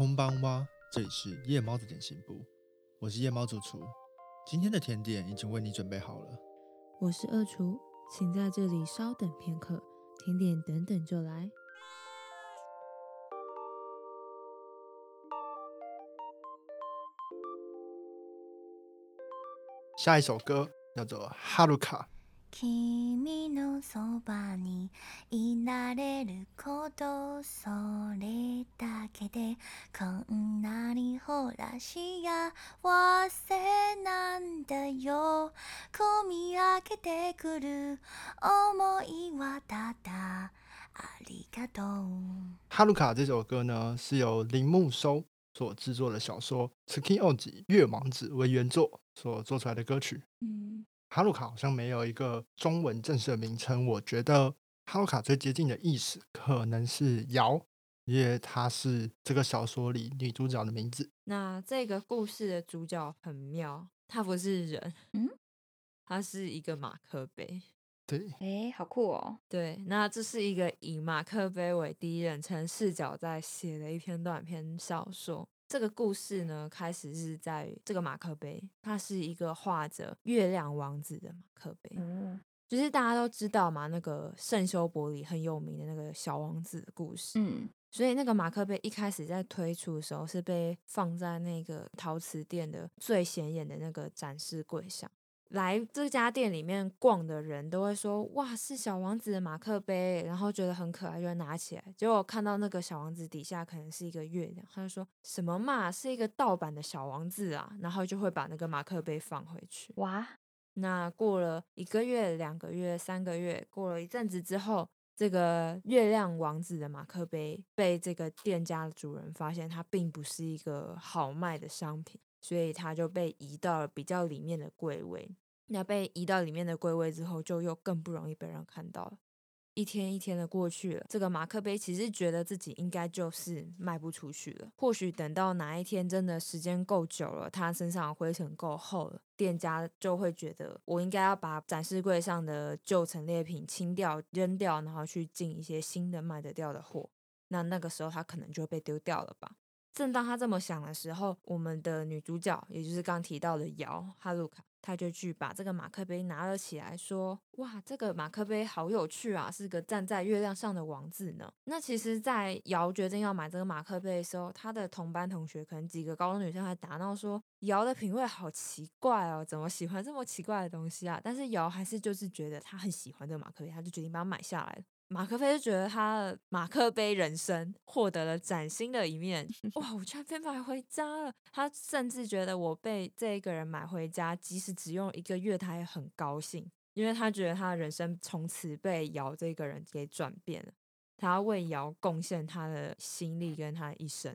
空邦哇，这里是夜猫的点心部，我是夜猫主厨。今天的甜点已经为你准备好了。我是二厨，请在这里稍等片刻，甜点等等就来。下一首歌叫做《哈鲁卡》。君のそばにいられることそれだけでこんなにほら幸せなんだよ。込み上げてくる思いはただありがとう。哈鲁卡这首歌呢，是由铃木收所制作的小说《Tsuki Oji 月王子》为原作所做出来的歌曲。嗯哈鲁卡好像没有一个中文正式的名称，我觉得哈鲁卡最接近的意思可能是瑶，因为它是这个小说里女主角的名字。那这个故事的主角很妙，他不是人，嗯，他是一个马克杯。对，哎，好酷哦！对，那这是一个以马克杯为第一人称视角在写的一篇短篇小说。这个故事呢，开始是在于这个马克杯，它是一个画着月亮王子的马克杯。嗯就是大家都知道嘛，那个圣修伯里很有名的那个小王子的故事。嗯所以那个马克杯一开始在推出的时候，是被放在那个陶瓷店的最显眼的那个展示柜上。来这家店里面逛的人都会说：“哇，是小王子的马克杯！”然后觉得很可爱，就会拿起来。结果看到那个小王子底下可能是一个月亮，他就说什么嘛，是一个盗版的小王子啊！然后就会把那个马克杯放回去。哇，那过了一个月、两个月、三个月，过了一阵子之后，这个月亮王子的马克杯被这个店家的主人发现，它并不是一个好卖的商品，所以它就被移到了比较里面的柜位。那被移到里面的柜位之后，就又更不容易被人看到了。一天一天的过去了，这个马克杯其实觉得自己应该就是卖不出去了。或许等到哪一天真的时间够久了，他身上的灰尘够厚了，店家就会觉得我应该要把展示柜上的旧陈列品清掉、扔掉，然后去进一些新的卖得掉的货。那那个时候他可能就被丢掉了吧。正当他这么想的时候，我们的女主角，也就是刚提到的瑶哈鲁卡，他就去把这个马克杯拿了起来，说：“哇，这个马克杯好有趣啊，是个站在月亮上的王子呢。”那其实，在瑶决定要买这个马克杯的时候，她的同班同学可能几个高中女生还打闹说：“瑶的品味好奇怪哦，怎么喜欢这么奇怪的东西啊？”但是瑶还是就是觉得她很喜欢这个马克杯，她就决定把它买下来了。马克杯就觉得他的马克杯人生获得了崭新的一面，哇！我居然被买回家了。他甚至觉得我被这一个人买回家，即使只用一个月，他也很高兴，因为他觉得他的人生从此被姚这个人给转变了。他要为姚贡献他的心力跟他的一生。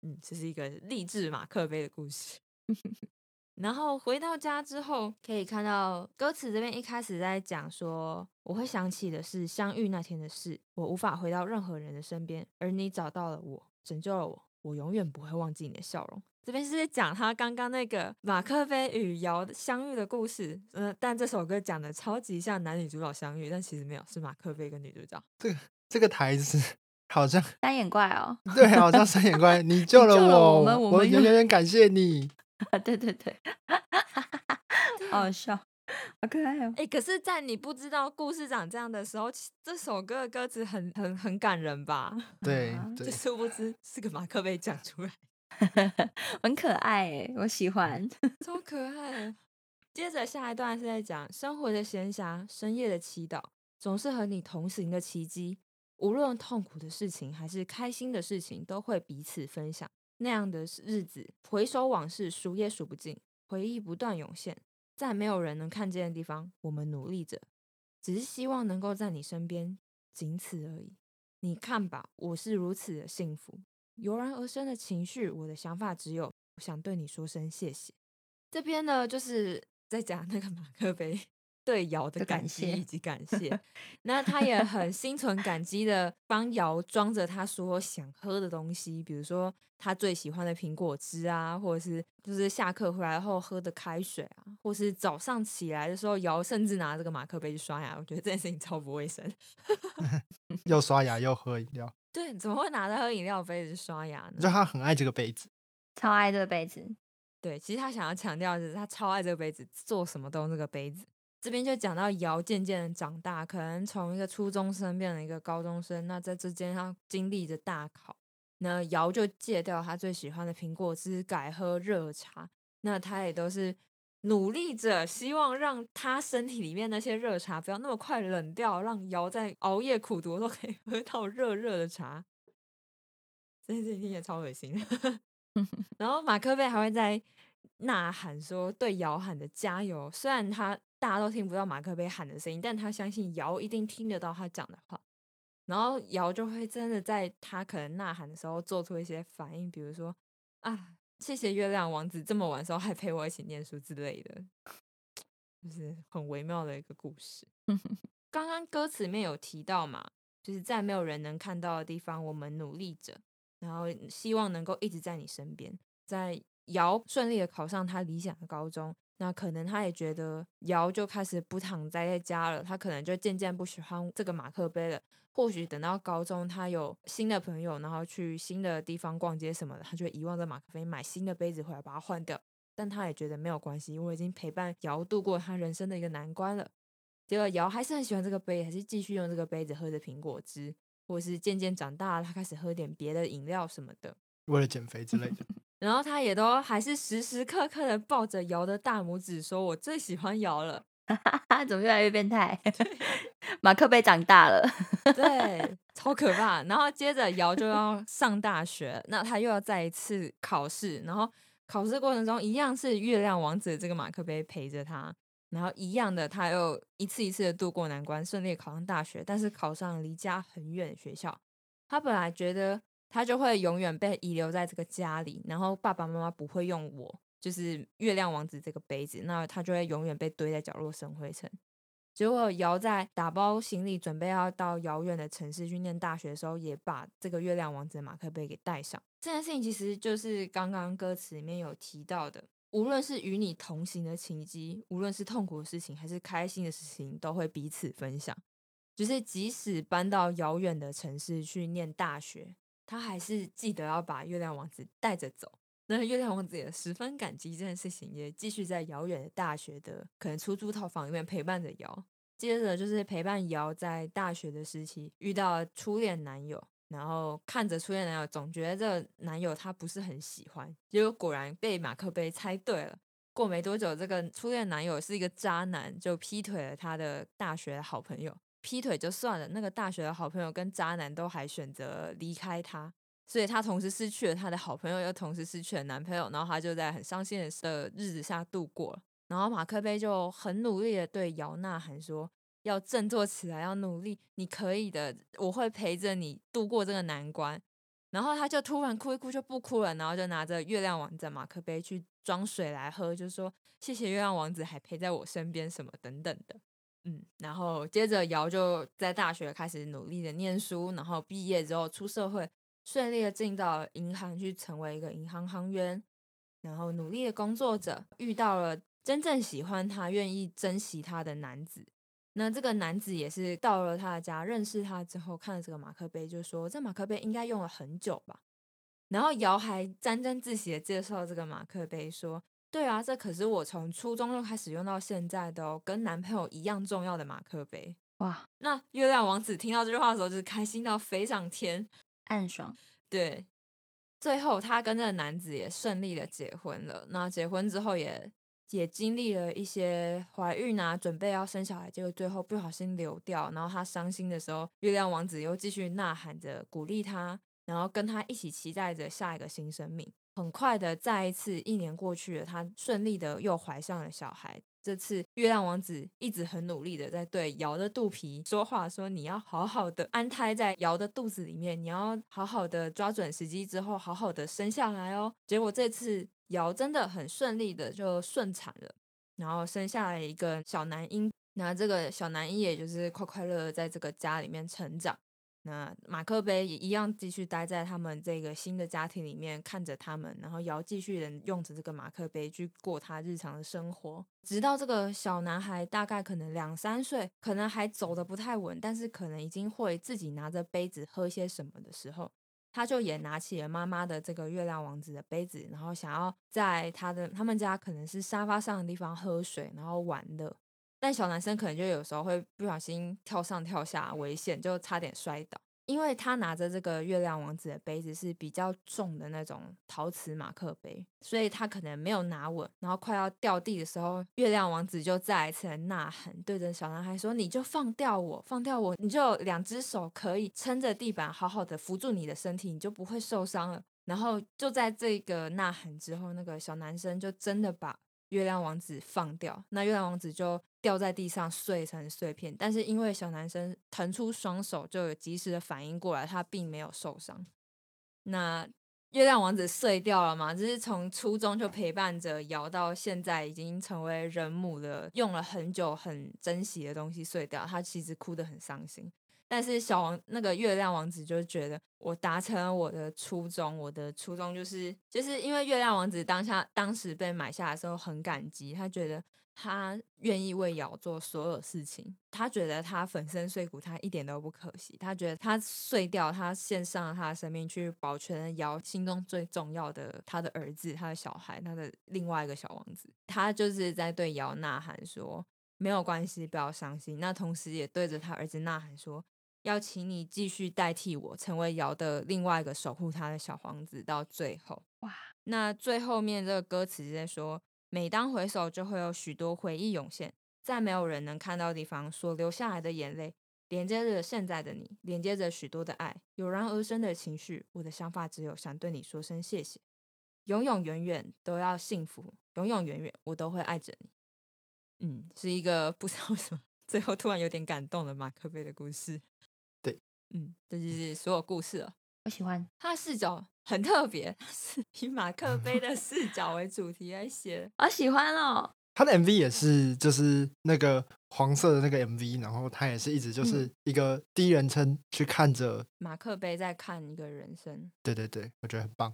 嗯，这是一个励志马克杯的故事。然后回到家之后，可以看到歌词这边一开始在讲说，我会想起的是相遇那天的事，我无法回到任何人的身边，而你找到了我，拯救了我，我永远不会忘记你的笑容。这边是在讲他刚刚那个马克杯与瑶相遇的故事，嗯、但这首歌讲的超级像男女主角相遇，但其实没有，是马克杯跟女主角。这个这个台词好像三眼怪哦，对，好像三眼怪，你 救了我，我们我们永远感谢你。对对对，好好笑，好可爱哦。哎、可是，在你不知道故事长这样的时候，其这首歌的歌词很很很感人吧？对就，殊不知是个马克杯讲出来。很可爱哎，我喜欢。超可爱。接着下一段是在讲生活的闲暇、深夜的祈祷，总是和你同行的奇迹。无论痛苦的事情还是开心的事情，都会彼此分享。那样的日子，回首往事，数也数不尽，回忆不断涌现。在没有人能看见的地方，我们努力着，只是希望能够在你身边，仅此而已。你看吧，我是如此的幸福。油然而生的情绪，我的想法只有我想对你说声谢谢。这边呢，就是在讲那个马克杯对瑶的的感谢以及感谢。那他也很心存感激的帮瑶装着他所有想喝的东西，比如说他最喜欢的苹果汁啊，或者是就是下课回来后喝的开水啊，或是早上起来的时候，瑶甚至拿这个马克杯去刷牙。我觉得这件事情超不卫生。又刷牙又喝饮料，对，怎么会拿着喝饮料杯子刷牙呢？就他很爱这个杯子，超爱这个杯子，对，其实他想要强调的是，他超爱这个杯子，做什么都用这个杯子。这边就讲到瑶渐渐的长大，可能从一个初中生变成一个高中生，那在这间他经历着大考，那瑶就戒掉他最喜欢的苹果汁，改喝热茶。那他也都是努力着，希望让他身体里面那些热茶不要那么快冷掉，让瑶在熬夜苦读都可以喝到热热的茶。这这听起来超恶心的。然后马克贝还会在呐喊说对瑶喊的加油，虽然他大家都听不到马克杯喊的声音，但他相信瑶一定听得到他讲的话。然后瑶就会真的在他可能呐喊的时候做出一些反应，比如说啊，谢谢月亮王子这么晚的时候还陪我一起念书之类的，就是很微妙的一个故事。刚刚歌词里面有提到嘛，就是在没有人能看到的地方，我们努力着，然后希望能够一直在你身边。在瑶顺利的考上他理想的高中，那可能他也觉得瑶就开始不躺在家了，他可能就渐渐不喜欢这个马克杯了。或许等到高中，他有新的朋友，然后去新的地方逛街什么的，他就会遗忘这马克杯，买新的杯子回来把它换掉。但他也觉得没有关系，我已经陪伴瑶度过他人生的一个难关了。结果瑶还是很喜欢这个杯，还是继续用这个杯子喝着苹果汁，或是渐渐长大，他开始喝点别的饮料什么的。为了减肥之类的。然后他也都还是时时刻刻的抱着瑶的大拇指，说我最喜欢瑶了。怎么越来越变态？马克杯长大了，对，超可怕。然后接着瑶就要 上大学，那他又要再一次考试，然后考试过程中一样是月亮王子这个马克杯陪着他，然后一样的他又一次一次的度过难关，顺利考上大学，但是考上离家很远的学校。他本来觉得他就会永远被遗留在这个家里，然后爸爸妈妈不会用我。就是月亮王子这个杯子，那他就会永远被堆在角落生灰尘。结果瑶在打包行李，准备要到遥远的城市去念大学的时候，也把这个月亮王子的马克杯给带上。这件事情其实就是刚刚歌词里面有提到的，无论是与你同行的情机，无论是痛苦的事情，还是开心的事情，都会彼此分享。就是即使搬到遥远的城市去念大学，他还是记得要把月亮王子带着走。那月亮王子也十分感激这件事情，也继续在遥远的大学的可能出租套房里面陪伴着瑶。接着就是陪伴瑶在大学的时期遇到初恋男友，然后看着初恋男友，总觉得这男友他不是很喜欢，结果果然被马克杯猜对了。过没多久，这个初恋男友是一个渣男，就劈腿了他的大学好朋友。劈腿就算了，那个大学的好朋友跟渣男都还选择离开他。所以她同时失去了她的好朋友，又同时失去了男朋友，然后她就在很伤心的日子下度过。然后马克杯就很努力的对姚娜喊说：“要振作起来，要努力，你可以的，我会陪着你度过这个难关。”然后他就突然哭一哭就不哭了，然后就拿着月亮王子马克杯去装水来喝，就说：“谢谢月亮王子还陪在我身边，什么等等的。”嗯，然后接着瑶就在大学开始努力的念书，然后毕业之后出社会。顺利的进到银行去成为一个银行行员，然后努力的工作着，遇到了真正喜欢他、愿意珍惜他的男子。那这个男子也是到了他的家，认识他之后，看了这个马克杯，就说这马克杯应该用了很久吧。然后瑶还沾沾自喜的介绍这个马克杯，说：“对啊，这可是我从初中就开始用到现在的哦，跟男朋友一样重要的马克杯。”哇！那月亮王子听到这句话的时候，就是开心到飞上天。暗爽，对。最后，他跟这个男子也顺利的结婚了。那结婚之后，也也经历了一些怀孕啊，准备要生小孩，结果最后不小心流掉。然后他伤心的时候，月亮王子又继续呐喊着鼓励他，然后跟他一起期待着下一个新生命。很快的，再一次一年过去了，他顺利的又怀上了小孩。这次月亮王子一直很努力的在对瑶的肚皮说话，说你要好好的安胎在瑶的肚子里面，你要好好的抓准时机之后好好的生下来哦。结果这次瑶真的很顺利的就顺产了，然后生下来一个小男婴。那这个小男婴也就是快快乐乐在这个家里面成长。那马克杯也一样继续待在他们这个新的家庭里面，看着他们，然后瑶继续人用着这个马克杯去过他日常的生活，直到这个小男孩大概可能两三岁，可能还走的不太稳，但是可能已经会自己拿着杯子喝些什么的时候，他就也拿起了妈妈的这个月亮王子的杯子，然后想要在他的他们家可能是沙发上的地方喝水，然后玩的。但小男生可能就有时候会不小心跳上跳下，危险就差点摔倒。因为他拿着这个月亮王子的杯子是比较重的那种陶瓷马克杯，所以他可能没有拿稳，然后快要掉地的时候，月亮王子就再一次的呐喊，对着小男孩说：“你就放掉我，放掉我，你就两只手可以撑着地板，好好的扶住你的身体，你就不会受伤了。”然后就在这个呐喊之后，那个小男生就真的把。月亮王子放掉，那月亮王子就掉在地上碎成碎片。但是因为小男生腾出双手，就有及时的反应过来，他并没有受伤。那月亮王子碎掉了嘛？就是从初中就陪伴着瑶到现在，已经成为人母了，用了很久很珍惜的东西碎掉，他其实哭得很伤心。但是小王那个月亮王子就觉得我达成了我的初衷，我的初衷就是就是因为月亮王子当下当时被买下的时候很感激，他觉得他愿意为瑶做所有事情，他觉得他粉身碎骨，他一点都不可惜，他觉得他碎掉，他献上了他的生命去保全了瑶心中最重要的他的儿子，他的小孩，他的另外一个小王子，他就是在对瑶呐喊说没有关系，不要伤心，那同时也对着他儿子呐喊说。要请你继续代替我，成为瑶的另外一个守护他的小王子，到最后。哇！那最后面这个歌词在说：每当回首，就会有许多回忆涌现，在没有人能看到的地方，所流下来的眼泪，连接着现在的你，连接着许多的爱，油然而生的情绪。我的想法只有想对你说声谢谢，永永远远都要幸福，永永远远我都会爱着你。嗯，是一个不知道为什么最后突然有点感动的马克杯的故事。对嗯，这就是所有故事了。我喜欢他的视角很特别，是以马克杯的视角为主题来写。我喜欢哦。他的 MV 也是，就是那个黄色的那个 MV，然后他也是一直就是一个第一人称去看着马克杯在看一个人生。对对对，我觉得很棒，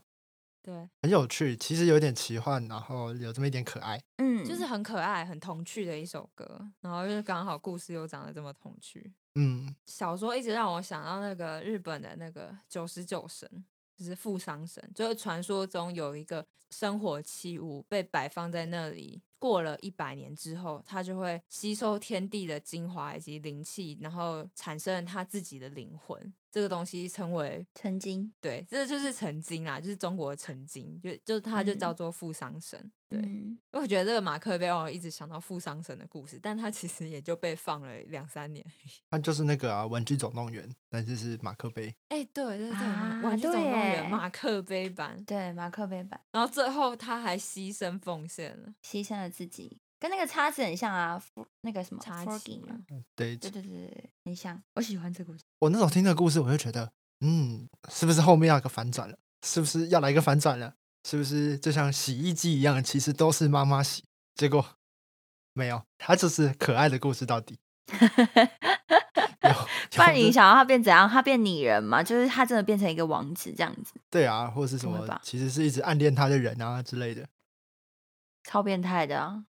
对，很有趣，其实有点奇幻，然后有这么一点可爱，嗯，就是很可爱、很童趣的一首歌，然后就是刚好故事又长得这么童趣。嗯，小说一直让我想到那个日本的那个九十九神，就是富商神，就是传说中有一个生活器物被摆放在那里，过了一百年之后，它就会吸收天地的精华以及灵气，然后产生它自己的灵魂。这个东西称为成精，对，这就是成精啊，就是中国的成精，就就它就叫做富商神。对，因为我觉得这个马克杯让我一直想到富商神的故事，但它其实也就被放了两三年。它就是那个啊，玩具总动员，但是是马克杯。哎，对对对，玩具总动员马克杯版，对马克杯版。然后最后他还牺牲奉献了，牺牲了自己。跟那个叉子很像啊，那个什么叉子嘛，对对对对，很像。我喜欢这个故事。我那时候听这个故事，我就觉得，嗯，是不是后面要个反转了？是不是要来一个反转了？是不是就像洗衣机一样，其实都是妈妈洗？结果没有，它就是可爱的故事到底。不然你想要他变怎样？他变拟人嘛？就是他真的变成一个王子这样子？对啊，或者是什么？其实是一直暗恋他的人啊之类的，超变态的啊！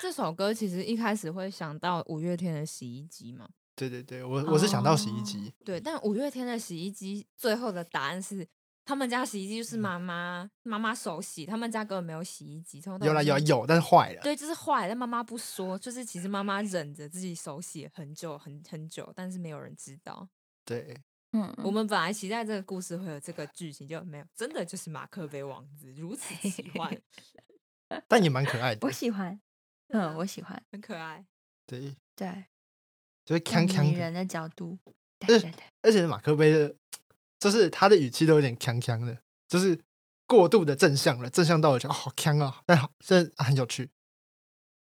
这首歌其实一开始会想到五月天的洗衣机嘛？对对对，我我是想到洗衣机。对，但五月天的洗衣机最后的答案是，他们家洗衣机就是妈妈妈妈手洗，他们家根本没有洗衣机。有了有有，但是坏了。对，就是坏，但妈妈不说，就是其实妈妈忍着自己手洗很久很很久，但是没有人知道。对，嗯，我们本来期待这个故事会有这个剧情，就没有，真的就是马克杯王子如此喜欢。但也蛮可爱的，我。喜欢，嗯，我喜欢，很可爱，对。对，就是锵锵女人的角度，对对对，而且马克杯的，就是他的语气都有点锵锵的，就是过度的正向了，正向到我觉得好锵啊，但好这很有趣，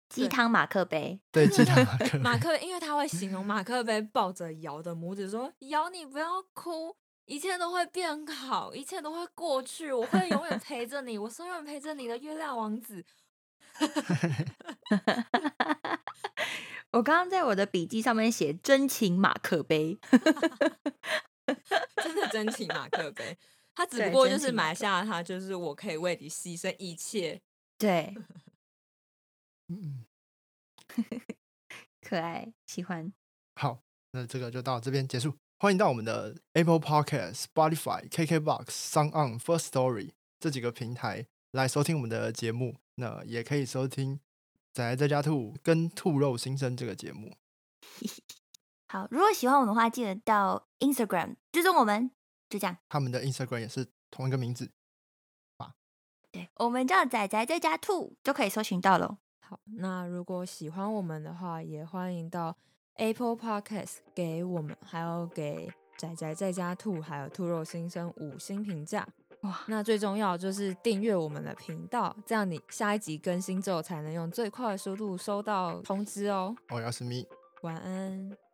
鸡汤马克杯，对鸡汤马 克马克，因为他会形容马克杯抱着瑶的拇指说：“瑶，你不要哭。”一切都会变好，一切都会过去，我会永远陪着你，我是永远陪着你的月亮王子。我刚刚在我的笔记上面写真情马克杯，真的真情马克杯。他只不过就是买下他，就是我可以为你牺牲一切。对，嗯，可爱，喜欢。好，那这个就到这边结束。欢迎到我们的 Apple Podcast、Spotify、KKBox、s o n On、First Story 这几个平台来收听我们的节目。那也可以收听《仔仔在家兔》跟《兔肉新生》这个节目。好，如果喜欢我们的话，记得到 Instagram 追踪我们，就这样。他们的 Instagram 也是同一个名字。对，我们叫仔仔在家兔，就可以搜寻到喽。好，那如果喜欢我们的话，也欢迎到 Apple Podcast 给我们，还有给仔仔在家兔，还有兔肉新生五星评价。哇，那最重要就是订阅我们的频道，这样你下一集更新之后才能用最快的速度收到通知哦。我要是咪。晚安。